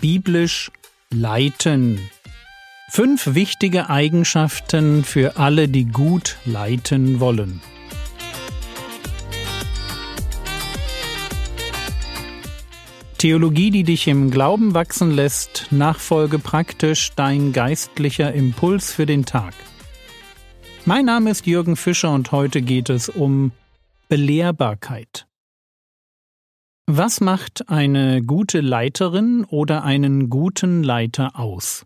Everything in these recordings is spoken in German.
Biblisch leiten. Fünf wichtige Eigenschaften für alle, die gut leiten wollen. Theologie, die dich im Glauben wachsen lässt, Nachfolge praktisch, dein geistlicher Impuls für den Tag. Mein Name ist Jürgen Fischer und heute geht es um Belehrbarkeit. Was macht eine gute Leiterin oder einen guten Leiter aus?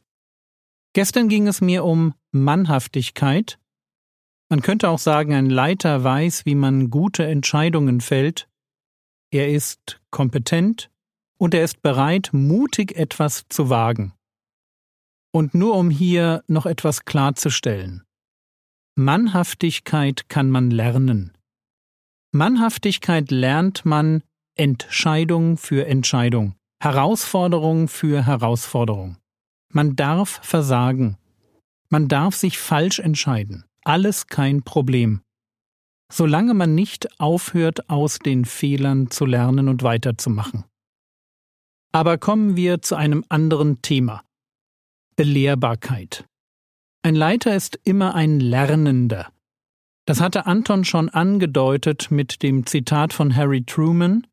Gestern ging es mir um Mannhaftigkeit. Man könnte auch sagen, ein Leiter weiß, wie man gute Entscheidungen fällt. Er ist kompetent und er ist bereit, mutig etwas zu wagen. Und nur um hier noch etwas klarzustellen. Mannhaftigkeit kann man lernen. Mannhaftigkeit lernt man, Entscheidung für Entscheidung, Herausforderung für Herausforderung. Man darf versagen. Man darf sich falsch entscheiden. Alles kein Problem. Solange man nicht aufhört, aus den Fehlern zu lernen und weiterzumachen. Aber kommen wir zu einem anderen Thema. Belehrbarkeit. Ein Leiter ist immer ein Lernender. Das hatte Anton schon angedeutet mit dem Zitat von Harry Truman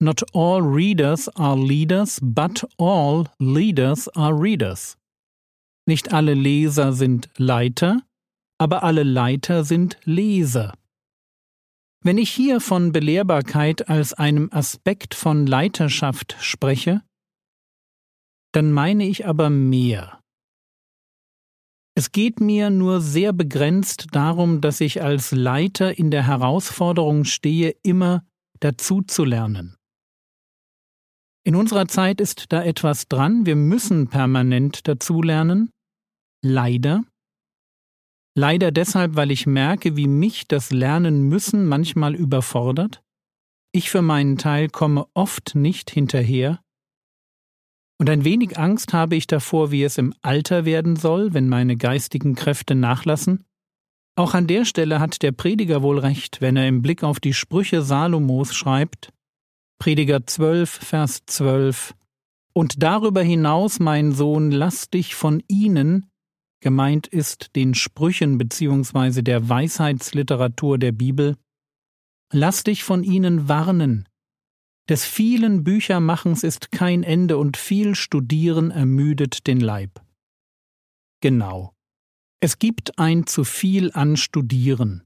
Not all readers are leaders, but all leaders are readers. Nicht alle Leser sind Leiter, aber alle Leiter sind Leser. Wenn ich hier von Belehrbarkeit als einem Aspekt von Leiterschaft spreche, dann meine ich aber mehr. Es geht mir nur sehr begrenzt darum, dass ich als Leiter in der Herausforderung stehe, immer dazuzulernen. In unserer Zeit ist da etwas dran, wir müssen permanent dazulernen. Leider. Leider deshalb, weil ich merke, wie mich das Lernen müssen manchmal überfordert. Ich für meinen Teil komme oft nicht hinterher. Und ein wenig Angst habe ich davor, wie es im Alter werden soll, wenn meine geistigen Kräfte nachlassen. Auch an der Stelle hat der Prediger wohl recht, wenn er im Blick auf die Sprüche Salomos schreibt, Prediger 12, Vers 12. Und darüber hinaus, mein Sohn, lass dich von ihnen, gemeint ist den Sprüchen bzw. der Weisheitsliteratur der Bibel, lass dich von ihnen warnen. Des vielen Büchermachens ist kein Ende und viel Studieren ermüdet den Leib. Genau. Es gibt ein zu viel an Studieren.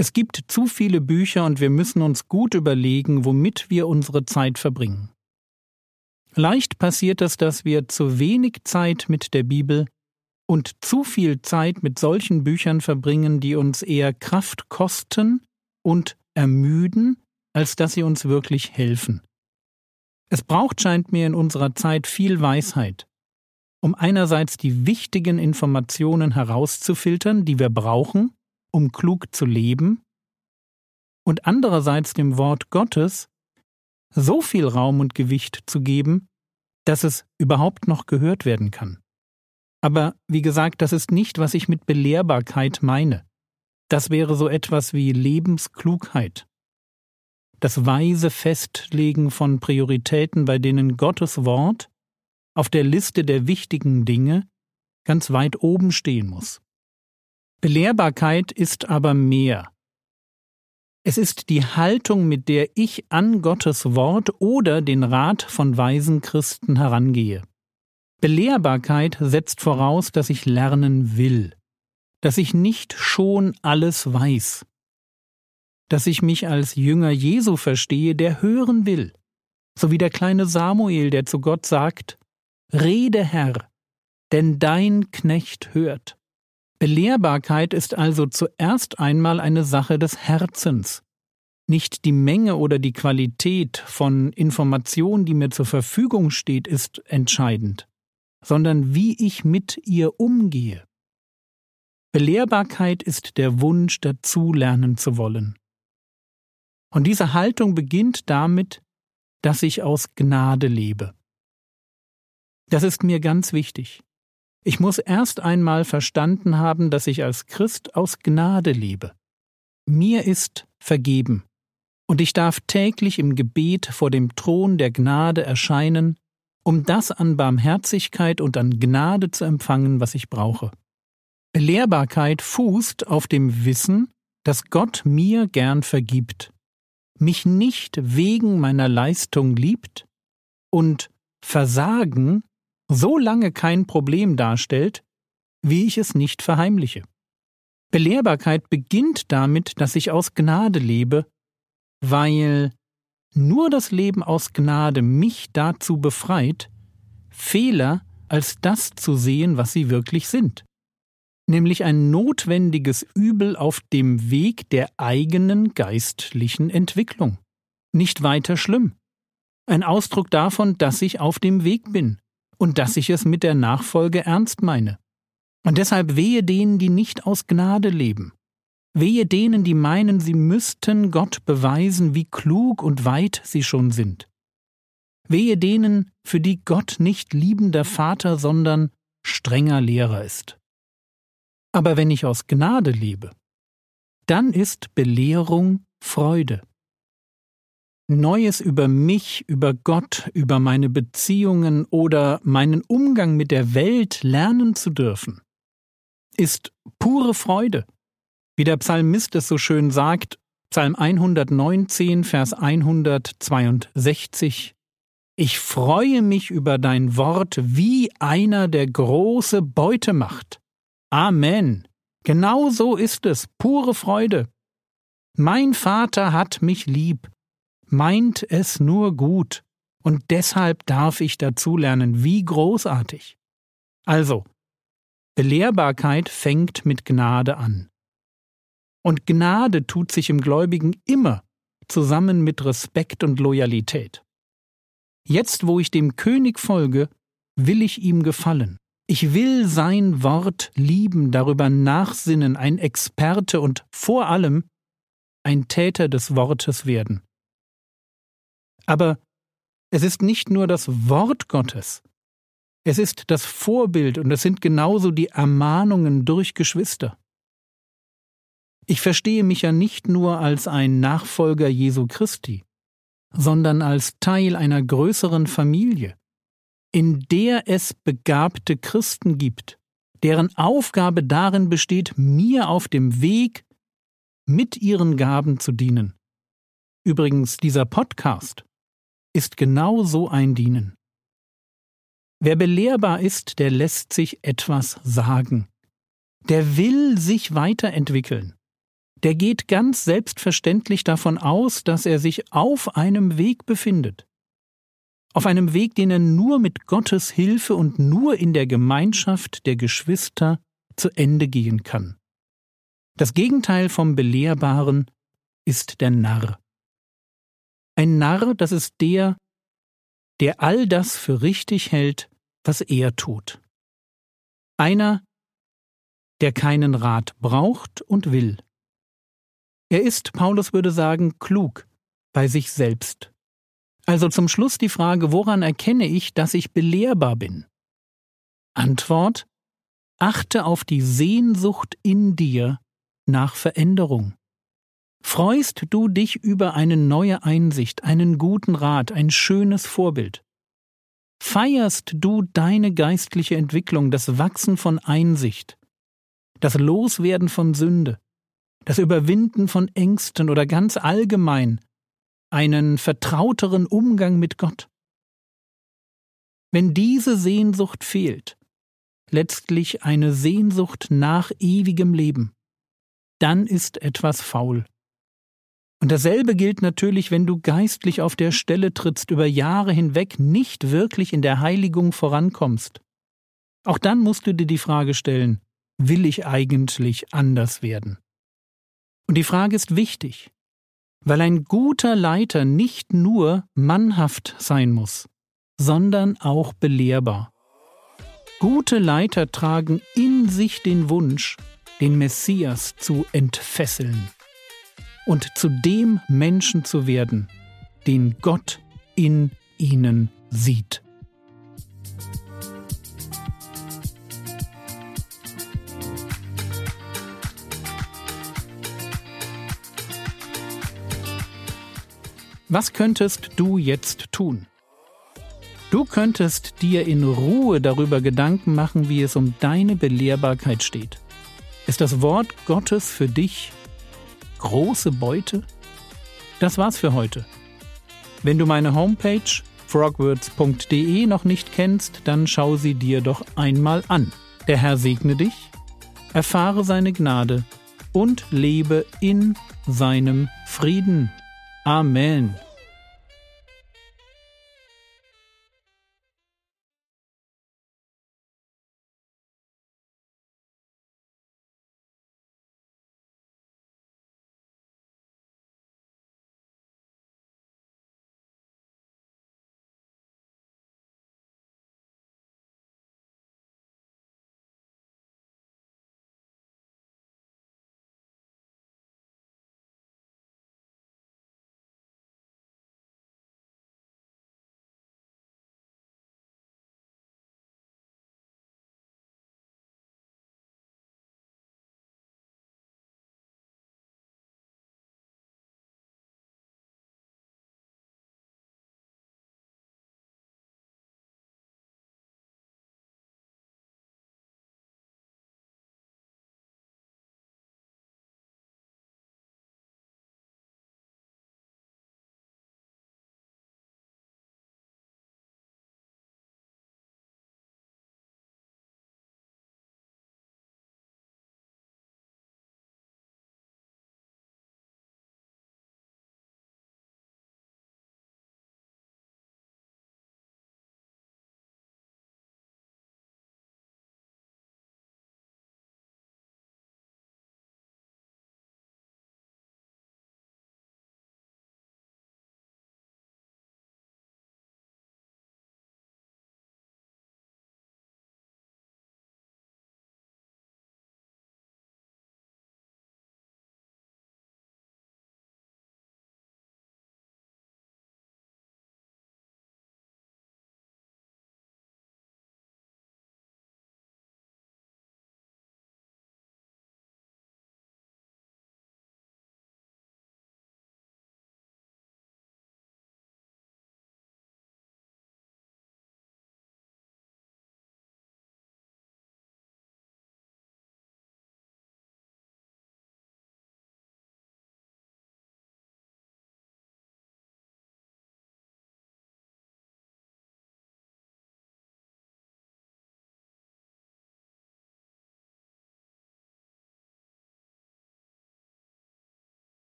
Es gibt zu viele Bücher und wir müssen uns gut überlegen, womit wir unsere Zeit verbringen. Leicht passiert es, dass wir zu wenig Zeit mit der Bibel und zu viel Zeit mit solchen Büchern verbringen, die uns eher Kraft kosten und ermüden, als dass sie uns wirklich helfen. Es braucht, scheint mir, in unserer Zeit viel Weisheit, um einerseits die wichtigen Informationen herauszufiltern, die wir brauchen, um klug zu leben, und andererseits dem Wort Gottes so viel Raum und Gewicht zu geben, dass es überhaupt noch gehört werden kann. Aber wie gesagt, das ist nicht, was ich mit Belehrbarkeit meine. Das wäre so etwas wie Lebensklugheit. Das weise Festlegen von Prioritäten, bei denen Gottes Wort auf der Liste der wichtigen Dinge ganz weit oben stehen muss. Belehrbarkeit ist aber mehr. Es ist die Haltung, mit der ich an Gottes Wort oder den Rat von weisen Christen herangehe. Belehrbarkeit setzt voraus, dass ich lernen will, dass ich nicht schon alles weiß, dass ich mich als Jünger Jesu verstehe, der hören will, so wie der kleine Samuel, der zu Gott sagt, Rede Herr, denn dein Knecht hört. Belehrbarkeit ist also zuerst einmal eine Sache des Herzens. Nicht die Menge oder die Qualität von Information, die mir zur Verfügung steht, ist entscheidend, sondern wie ich mit ihr umgehe. Belehrbarkeit ist der Wunsch, dazu lernen zu wollen. Und diese Haltung beginnt damit, dass ich aus Gnade lebe. Das ist mir ganz wichtig. Ich muss erst einmal verstanden haben, dass ich als Christ aus Gnade lebe. Mir ist vergeben, und ich darf täglich im Gebet vor dem Thron der Gnade erscheinen um das an Barmherzigkeit und an Gnade zu empfangen, was ich brauche. Belehrbarkeit fußt auf dem Wissen, dass Gott mir gern vergibt, mich nicht wegen meiner Leistung liebt und Versagen so lange kein Problem darstellt, wie ich es nicht verheimliche. Belehrbarkeit beginnt damit, dass ich aus Gnade lebe, weil nur das Leben aus Gnade mich dazu befreit, Fehler als das zu sehen, was sie wirklich sind, nämlich ein notwendiges Übel auf dem Weg der eigenen geistlichen Entwicklung. Nicht weiter schlimm. Ein Ausdruck davon, dass ich auf dem Weg bin und dass ich es mit der Nachfolge ernst meine. Und deshalb wehe denen, die nicht aus Gnade leben. Wehe denen, die meinen, sie müssten Gott beweisen, wie klug und weit sie schon sind. Wehe denen, für die Gott nicht liebender Vater, sondern strenger Lehrer ist. Aber wenn ich aus Gnade lebe, dann ist Belehrung Freude. Neues über mich, über Gott, über meine Beziehungen oder meinen Umgang mit der Welt lernen zu dürfen, ist pure Freude. Wie der Psalmist es so schön sagt, Psalm 119, Vers 162, Ich freue mich über dein Wort wie einer, der große Beute macht. Amen. Genau so ist es, pure Freude. Mein Vater hat mich lieb, meint es nur gut, und deshalb darf ich dazulernen, wie großartig. Also, Belehrbarkeit fängt mit Gnade an. Und Gnade tut sich im Gläubigen immer zusammen mit Respekt und Loyalität. Jetzt, wo ich dem König folge, will ich ihm gefallen. Ich will sein Wort lieben, darüber nachsinnen, ein Experte und vor allem ein Täter des Wortes werden. Aber es ist nicht nur das Wort Gottes, es ist das Vorbild und es sind genauso die Ermahnungen durch Geschwister. Ich verstehe mich ja nicht nur als ein Nachfolger Jesu Christi, sondern als Teil einer größeren Familie, in der es begabte Christen gibt, deren Aufgabe darin besteht, mir auf dem Weg mit ihren Gaben zu dienen. Übrigens, dieser Podcast ist genau so ein Dienen. Wer belehrbar ist, der lässt sich etwas sagen. Der will sich weiterentwickeln. Der geht ganz selbstverständlich davon aus, dass er sich auf einem Weg befindet. Auf einem Weg, den er nur mit Gottes Hilfe und nur in der Gemeinschaft der Geschwister zu Ende gehen kann. Das Gegenteil vom Belehrbaren ist der Narr. Ein Narr, das ist der, der all das für richtig hält, was er tut. Einer, der keinen Rat braucht und will. Er ist, Paulus würde sagen, klug bei sich selbst. Also zum Schluss die Frage, woran erkenne ich, dass ich belehrbar bin? Antwort Achte auf die Sehnsucht in dir nach Veränderung. Freust du dich über eine neue Einsicht, einen guten Rat, ein schönes Vorbild? Feierst du deine geistliche Entwicklung, das Wachsen von Einsicht, das Loswerden von Sünde, das Überwinden von Ängsten oder ganz allgemein einen vertrauteren Umgang mit Gott? Wenn diese Sehnsucht fehlt, letztlich eine Sehnsucht nach ewigem Leben, dann ist etwas faul. Und dasselbe gilt natürlich, wenn du geistlich auf der Stelle trittst, über Jahre hinweg nicht wirklich in der Heiligung vorankommst. Auch dann musst du dir die Frage stellen, will ich eigentlich anders werden? Und die Frage ist wichtig, weil ein guter Leiter nicht nur mannhaft sein muss, sondern auch belehrbar. Gute Leiter tragen in sich den Wunsch, den Messias zu entfesseln und zu dem Menschen zu werden, den Gott in ihnen sieht. Was könntest du jetzt tun? Du könntest dir in Ruhe darüber Gedanken machen, wie es um deine Belehrbarkeit steht. Ist das Wort Gottes für dich große Beute? Das war's für heute. Wenn du meine Homepage frogwords.de noch nicht kennst, dann schau sie dir doch einmal an. Der Herr segne dich, erfahre seine Gnade und lebe in seinem Frieden. Amen.